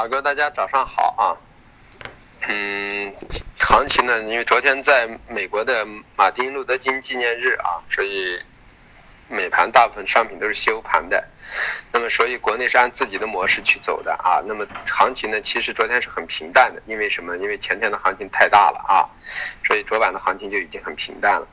啊，各位大家早上好啊。嗯，行情呢，因为昨天在美国的马丁路德金纪念日啊，所以美盘大部分商品都是休盘的。那么，所以国内是按自己的模式去走的啊。那么行情呢，其实昨天是很平淡的，因为什么？因为前天的行情太大了啊，所以昨晚的行情就已经很平淡了。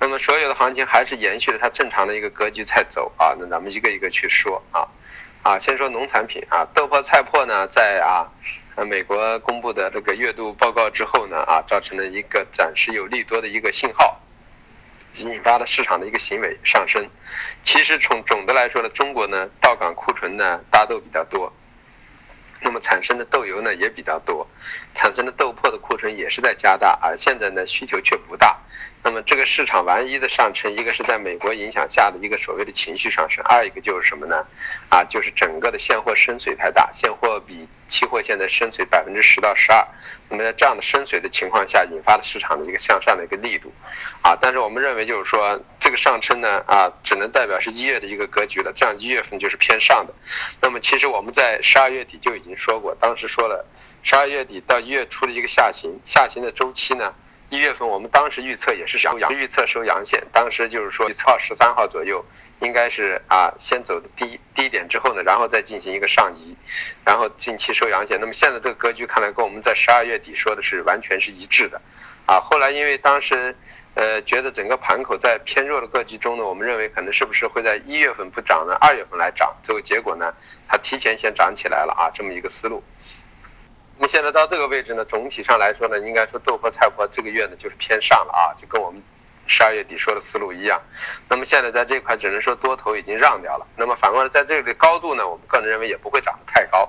那么所有的行情还是延续了它正常的一个格局在走啊。那咱们一个一个去说啊。啊，先说农产品啊，豆粕、菜粕呢，在啊，呃，美国公布的这个月度报告之后呢，啊，造成了一个暂时有利多的一个信号，引发了市场的一个行为上升。其实从总的来说呢，中国呢，到港库存呢，大豆比较多，那么产生的豆油呢也比较多，产生的豆粕的库存也是在加大，而现在呢需求却不大。那么这个市场完一的上升，一个是在美国影响下的一个所谓的情绪上升，二一个就是什么呢？啊，就是整个的现货深水太大，现货比期货现在深水百分之十到十二。那么在这样的深水的情况下，引发了市场的一个向上的一个力度，啊，但是我们认为就是说这个上升呢，啊，只能代表是一月的一个格局了，这样一月份就是偏上的。那么其实我们在十二月底就已经说过，当时说了十二月底到一月初的一个下行，下行的周期呢？一月份我们当时预测也是收阳，预测收阳线，当时就是说预测十三号左右，应该是啊先走的低低点之后呢，然后再进行一个上移，然后近期收阳线。那么现在这个格局看来跟我们在十二月底说的是完全是一致的，啊，后来因为当时呃觉得整个盘口在偏弱的格局中呢，我们认为可能是不是会在一月份不涨呢，二月份来涨，最后结果呢，它提前先涨起来了啊，这么一个思路。那么现在到这个位置呢，总体上来说呢，应该说豆粕、菜粕这个月呢就是偏上了啊，就跟我们十二月底说的思路一样。那么现在在这块只能说多头已经让掉了。那么反过来在这里高度呢，我们个人认为也不会涨得太高，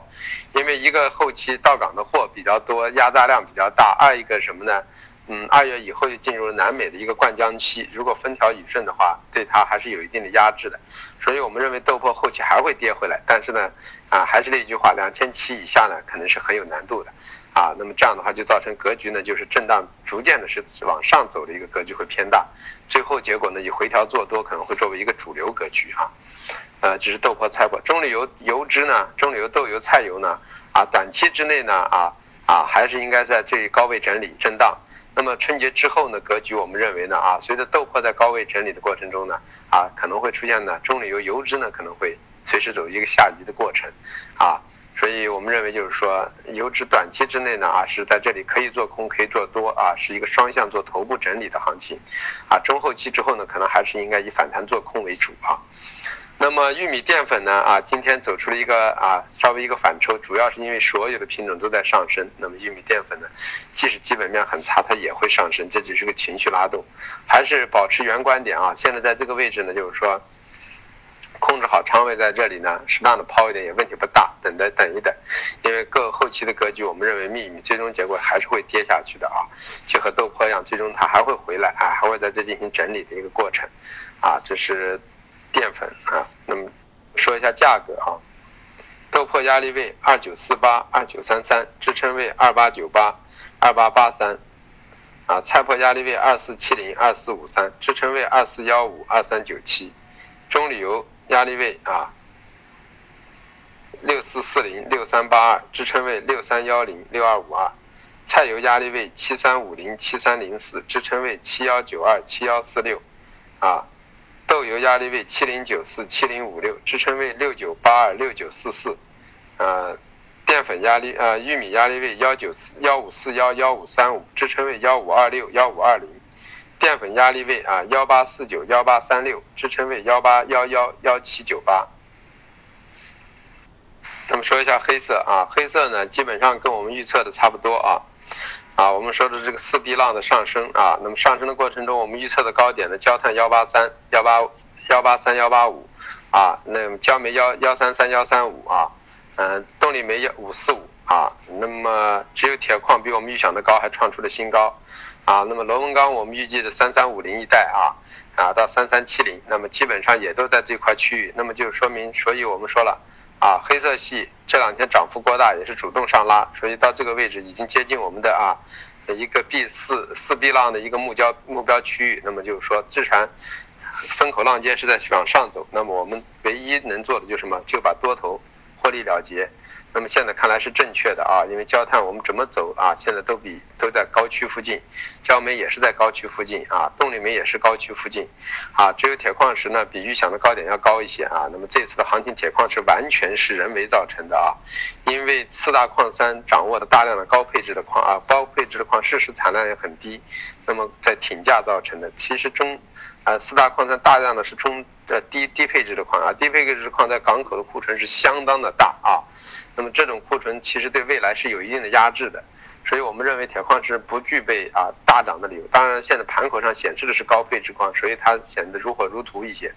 因为一个后期到港的货比较多，压榨量比较大；二一个什么呢？嗯，二月以后就进入了南美的一个灌浆期，如果风调雨顺的话，对它还是有一定的压制的。所以我们认为豆粕后期还会跌回来，但是呢，啊，还是那句话，两千七以下呢，可能是很有难度的，啊，那么这样的话就造成格局呢，就是震荡逐渐的是往上走的一个格局会偏大，最后结果呢，以回调做多可能会作为一个主流格局啊，呃，只是豆粕、菜粕，中榈油油脂呢，中榈油豆油、菜油呢，啊，短期之内呢，啊啊，还是应该在最高位整理震荡。那么春节之后呢，格局我们认为呢，啊，随着豆粕在高位整理的过程中呢，啊，可能会出现呢，中榈油油脂呢可能会随时走一个下移的过程，啊，所以我们认为就是说，油脂短期之内呢，啊，是在这里可以做空，可以做多，啊，是一个双向做头部整理的行情，啊，中后期之后呢，可能还是应该以反弹做空为主啊。那么玉米淀粉呢？啊，今天走出了一个啊，稍微一个反抽，主要是因为所有的品种都在上升。那么玉米淀粉呢，即使基本面很差，它也会上升，这只是个情绪拉动，还是保持原观点啊。现在在这个位置呢，就是说控制好仓位在这里呢，适当的抛一点也问题不大，等待等一等，因为各后期的格局，我们认为玉米最终结果还是会跌下去的啊，就和豆粕一样，最终它还会回来啊，还会在这进行整理的一个过程，啊，这是。淀粉啊，那么说一下价格啊，豆粕压力位二九四八、二九三三，支撑位二八九八、二八八三，啊，菜粕压力位二四七零、二四五三，支撑位二四幺五、二三九七，中榈油压力位啊六四四零、六三八二，支撑位六三幺零、六二五二，菜油压力位七三五零、七三零四，支撑位七幺九二、七幺四六，啊。豆油压力位七零九四七零五六，支撑位六九八二六九四四，呃，淀粉压力呃玉米压力位幺九四幺五四幺幺五三五，支撑位幺五二六幺五二零，淀粉压力位啊幺八四九幺八三六，支撑位幺八幺幺幺七九八。那么说一下黑色啊，黑色呢基本上跟我们预测的差不多啊。啊，我们说的这个四 D 浪的上升啊，那么上升的过程中，我们预测的高点呢，焦炭幺八三幺八幺八三幺八五，啊，那焦煤幺幺三三幺三五啊，嗯，动力煤幺五四五啊，那么只有铁矿比我们预想的高，还创出了新高，啊，那么螺纹钢我们预计的三三五零一带啊，啊到三三七零，那么基本上也都在这块区域，那么就说明，所以我们说了。啊，黑色系这两天涨幅过大，也是主动上拉，所以到这个位置已经接近我们的啊一个 B 四四 B 浪的一个目标目标区域。那么就是说，自然风口浪尖是在往上走。那么我们唯一能做的就是什么？就把多头获利了结。那么现在看来是正确的啊，因为焦炭我们怎么走啊，现在都比都在高区附近，焦煤也是在高区附近啊，动力煤也是高区附近，啊，只有铁矿石呢比预想的高点要高一些啊。那么这次的行情，铁矿石完全是人为造成的啊，因为四大矿山掌握的大量的高配置的矿啊，高配置的矿事实产量也很低，那么在挺价造成的。其实中啊四大矿山大量的是中呃低低配置的矿啊，低配置的矿在港口的库存是相当的大啊。那么这种库存其实对未来是有一定的压制的，所以我们认为铁矿石不具备啊大涨的理由。当然，现在盘口上显示的是高配置矿，所以它显得如火如荼一些，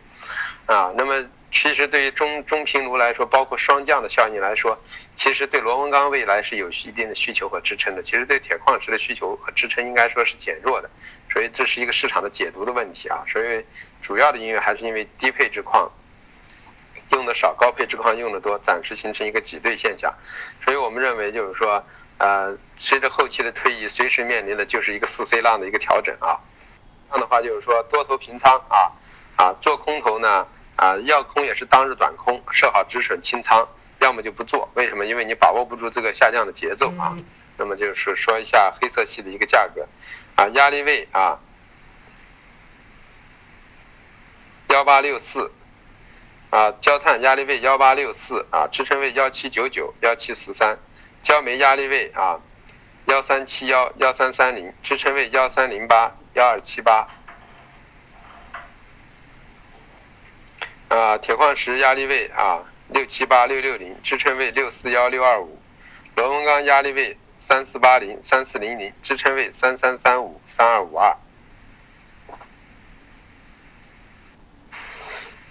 啊，那么其实对于中中平炉来说，包括双降的效应来说，其实对螺纹钢未来是有一定的需求和支撑的。其实对铁矿石的需求和支撑应该说是减弱的，所以这是一个市场的解读的问题啊。所以主要的因为还是因为低配置矿。用的少，高配置矿用的多，暂时形成一个挤兑现象，所以我们认为就是说，呃，随着后期的推移，随时面临的就是一个四 C 浪的一个调整啊。这样的话就是说，多头平仓啊，啊，做空头呢，啊，要空也是当日短空，设好止损清仓，要么就不做。为什么？因为你把握不住这个下降的节奏啊。那么就是说一下黑色系的一个价格，啊，压力位啊，幺八六四。啊，焦炭压力位幺八六四啊，支撑位幺七九九幺七四三，焦煤压力位啊幺三七幺幺三三零，支撑位幺三零八幺二七八。啊，铁矿石压力位啊六七八六六零，支撑位六四幺六二五，螺纹钢压力位三四八零三四零零，支撑位三三三五三二五二。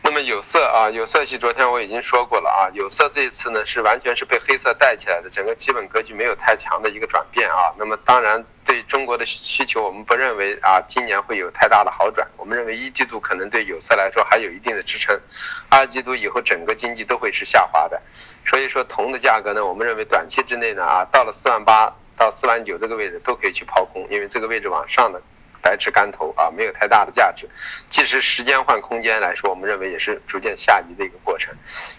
那么有色啊，有色系昨天我已经说过了啊，有色这一次呢是完全是被黑色带起来的，整个基本格局没有太强的一个转变啊。那么当然对中国的需求，我们不认为啊今年会有太大的好转，我们认为一季度可能对有色来说还有一定的支撑，二季度以后整个经济都会是下滑的。所以说铜的价格呢，我们认为短期之内呢啊到了四万八到四万九这个位置都可以去抛空，因为这个位置往上的。白吃干头啊，没有太大的价值。即使时间换空间来说，我们认为也是逐渐下移的一个过程。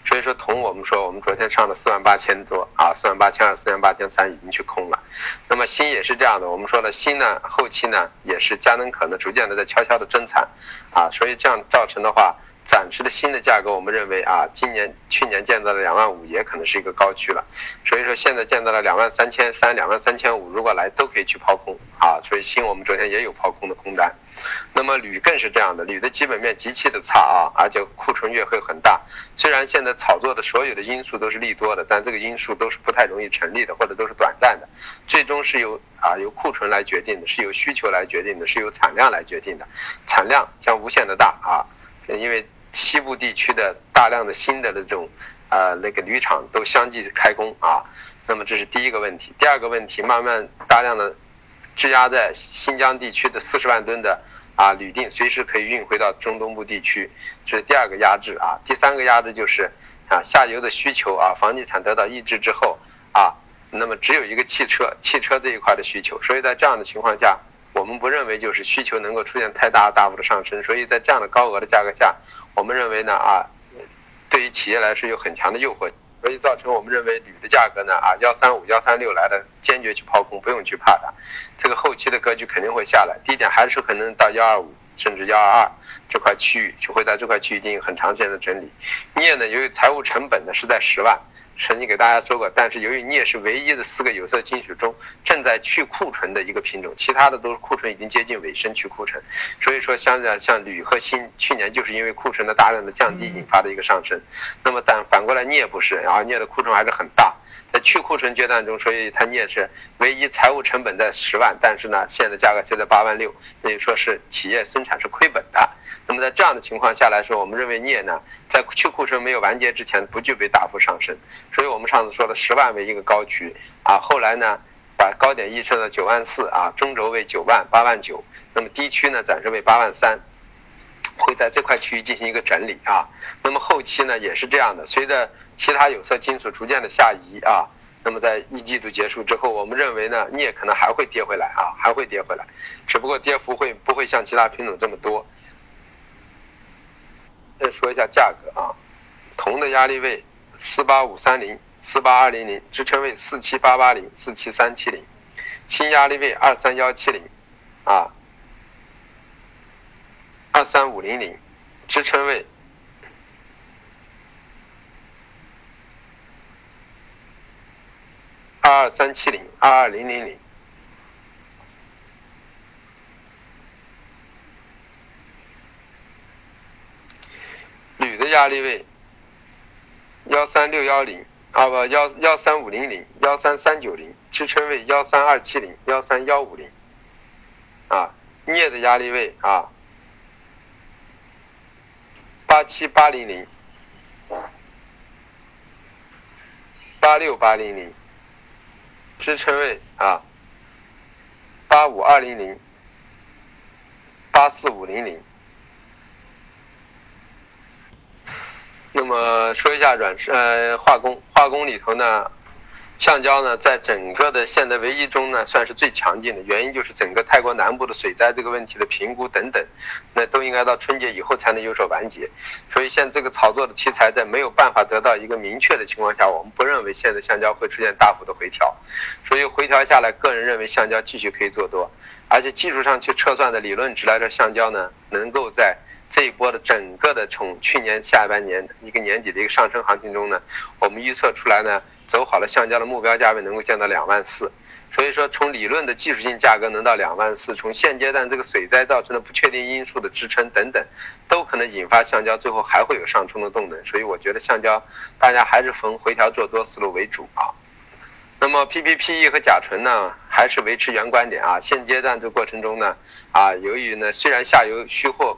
所以说，铜我们说，我们昨天上了四万八千多啊，四万八千二、四万八千三已经去空了。那么锌也是这样的，我们说了，锌呢后期呢也是佳能可能逐渐的在悄悄的增产啊，所以这样造成的话。暂时的新的价格，我们认为啊，今年去年建造的两万五也可能是一个高区了，所以说现在建造了两万三千三、两万三千五，如果来都可以去抛空啊，所以锌我们昨天也有抛空的空单。那么铝更是这样的，铝的基本面极其的差啊，而且库存月会很大。虽然现在炒作的所有的因素都是利多的，但这个因素都是不太容易成立的，或者都是短暂的，最终是由啊由库存来决定的，是由需求来决定的，是由产量来决定的，产量将无限的大啊，因为。西部地区的大量的新的那种，呃，那个铝厂都相继开工啊，那么这是第一个问题。第二个问题，慢慢大量的质押在新疆地区的四十万吨的啊铝锭，随时可以运回到中东部地区，这是第二个压制啊。第三个压制就是啊下游的需求啊，房地产得到抑制之后啊，那么只有一个汽车，汽车这一块的需求，所以在这样的情况下，我们不认为就是需求能够出现太大大幅的上升，所以在这样的高额的价格下。我们认为呢啊，对于企业来说有很强的诱惑，所以造成我们认为铝的价格呢啊幺三五幺三六来的坚决去抛空，不用去怕它，这个后期的格局肯定会下来，低点还是可能到幺二五甚至幺二二这块区域，就会在这块区域进行很长时间的整理。镍呢，由于财务成本呢是在十万。曾经给大家说过，但是由于镍是唯一的四个有色金属中正在去库存的一个品种，其他的都是库存已经接近尾声去库存，所以说相对像铝和锌，去年就是因为库存的大量的降低引发的一个上升。那么但反过来镍不是，然后镍的库存还是很大，在去库存阶段中，所以它镍是唯一财务成本在十万，但是呢现在价格就在八万六，那就说是企业生产是亏本的。那么在这样的情况下来说，我们认为镍呢，在去库存没有完结之前，不具备大幅上升。所以我们上次说了十万为一个高区啊，后来呢，把高点预测到九万四啊，中轴为九万八万九，那么低区呢暂时为八万三，会在这块区域进行一个整理啊。那么后期呢也是这样的，随着其他有色金属逐渐的下移啊，那么在一季度结束之后，我们认为呢镍可能还会跌回来啊，还会跌回来，只不过跌幅会不会像其他品种这么多。再说一下价格啊，铜的压力位四八五三零、四八二零零，支撑位四七八八零、四七三七零，新压力位二三幺七零，啊，二三五零零，支撑位二二三七零、二二零零零。压力位幺三六幺零啊不幺幺三五零零幺三三九零支撑位幺三二七零幺三幺五零啊镍的压力位啊八七八零零八六八零零支撑位啊八五二零零八四五零零。那么说一下软呃化工，化工里头呢，橡胶呢在整个的现代唯一中呢算是最强劲的，原因就是整个泰国南部的水灾这个问题的评估等等，那都应该到春节以后才能有所完结。所以现在这个炒作的题材在没有办法得到一个明确的情况下，我们不认为现在橡胶会出现大幅的回调。所以回调下来，个人认为橡胶继续可以做多，而且技术上去测算的理论值来说，橡胶呢能够在。这一波的整个的从去年下半年一个年底的一个上升行情中呢，我们预测出来呢，走好了橡胶的目标价位能够见到两万四，所以说从理论的技术性价格能到两万四，从现阶段这个水灾造成的不确定因素的支撑等等，都可能引发橡胶最后还会有上冲的动能，所以我觉得橡胶大家还是逢回调做多思路为主啊。那么 PPPE 和甲醇呢，还是维持原观点啊。现阶段这过程中呢，啊，由于呢虽然下游需货。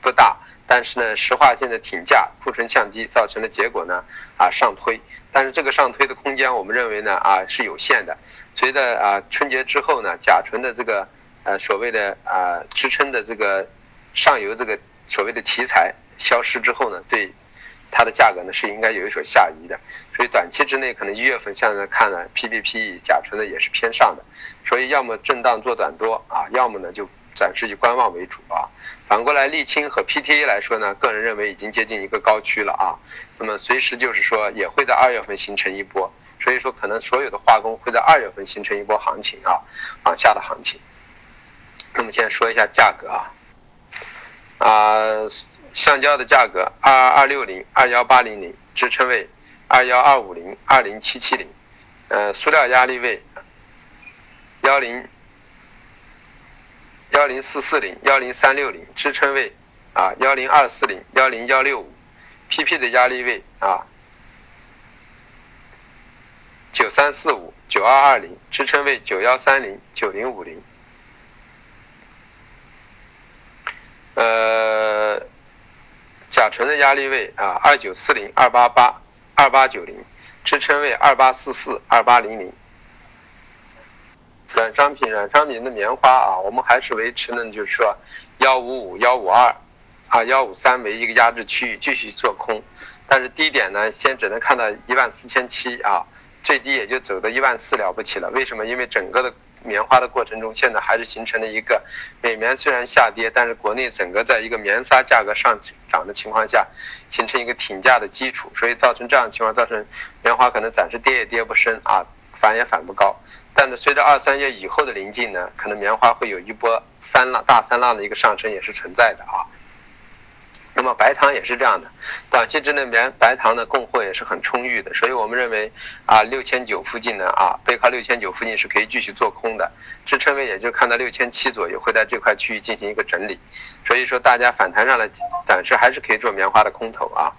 不大，但是呢，石化现在挺价，库存降低，造成的结果呢，啊上推，但是这个上推的空间，我们认为呢，啊是有限的。随着啊春节之后呢，甲醇的这个呃所谓的啊支撑的这个上游这个所谓的题材消失之后呢，对它的价格呢是应该有一所下移的。所以短期之内，可能一月份现在看呢，PPP 甲醇呢也是偏上的。所以要么震荡做短多啊，要么呢就暂时以观望为主啊。反过来，沥青和 PTA 来说呢，个人认为已经接近一个高区了啊。那么随时就是说也会在二月份形成一波，所以说可能所有的化工会在二月份形成一波行情啊，往下的行情。那么先说一下价格啊，啊，橡胶的价格二二六零、二幺八零零支撑位二幺二五零、二零七七零，呃，塑料压力位幺零。幺零四四零幺零三六零支撑位啊，幺零二四零幺零幺六五，PP 的压力位啊，九三四五九二二零支撑位九幺三零九零五零，呃，甲醇的压力位啊，二九四零二八八二八九零支撑位二八四四二八零零。软商品，软商品的棉花啊，我们还是维持呢，就是说幺五五、幺五二啊、幺五三为一个压制区域，继续做空。但是低点呢，先只能看到一万四千七啊，最低也就走到一万四了不起了。为什么？因为整个的棉花的过程中，现在还是形成了一个美棉虽然下跌，但是国内整个在一个棉纱价格上涨的情况下，形成一个挺价的基础，所以造成这样的情况，造成棉花可能暂时跌也跌不深啊，反也反不高。但是随着二三月以后的临近呢，可能棉花会有一波三浪大三浪的一个上升也是存在的啊。那么白糖也是这样的，短期之内棉白糖的供货也是很充裕的，所以我们认为啊六千九附近呢啊背靠六千九附近是可以继续做空的，支撑位也就看到六千七左右，会在这块区域进行一个整理，所以说大家反弹上来暂时还是可以做棉花的空头啊。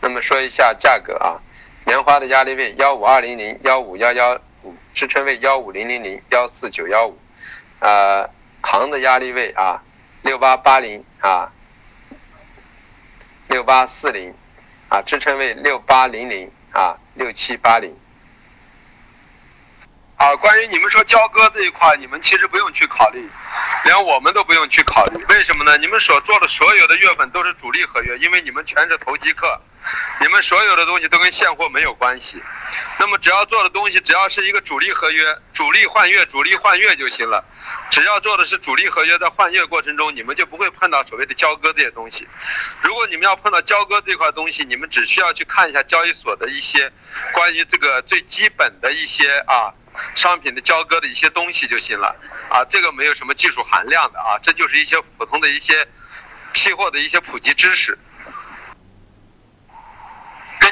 那么说一下价格啊。棉花的压力位幺五二零零幺五幺幺五，支撑位幺五零零零幺四九幺五，呃，行的压力位啊六八八零啊六八四零啊，支撑位六八零零啊六七八零。啊，关于你们说交割这一块，你们其实不用去考虑，连我们都不用去考虑，为什么呢？你们所做的所有的月份都是主力合约，因为你们全是投机客，你们所有的东西都跟现货没有关系。那么只要做的东西，只要是一个主力合约，主力换月，主力换月就行了。只要做的是主力合约，在换月过程中，你们就不会碰到所谓的交割这些东西。如果你们要碰到交割这块东西，你们只需要去看一下交易所的一些关于这个最基本的一些啊。商品的交割的一些东西就行了啊，这个没有什么技术含量的啊，这就是一些普通的一些期货的一些普及知识。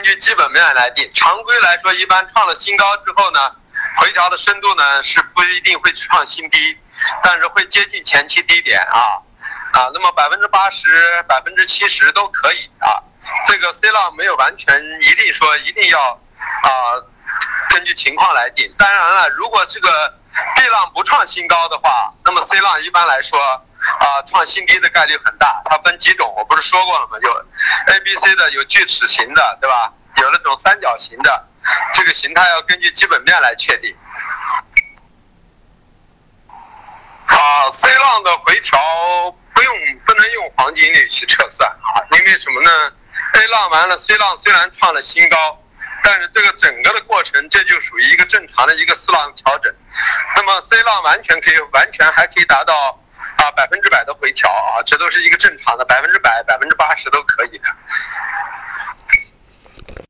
据基本面来定，常规来说，一般创了新高之后呢，回调的深度呢是不一定会创新低，但是会接近前期低点啊啊，那么百分之八十、百分之七十都可以啊，这个 C 浪没有完全一定说一定要啊。根据情况来定，当然了，如果这个 B 浪不创新高的话，那么 C 浪一般来说啊创新低的概率很大。它分几种，我不是说过了吗？有 A、B、C 的，有锯齿形的，对吧？有那种三角形的，这个形态要根据基本面来确定。啊，C 浪的回调不用不能用黄金率去测算啊，因为什么呢？A 浪完了，C 浪虽然创了新高。但是这个整个的过程，这就属于一个正常的一个四浪调整。那么 C 浪完全可以，完全还可以达到啊百分之百的回调啊，这都是一个正常的百分之百、百分之八十都可以的。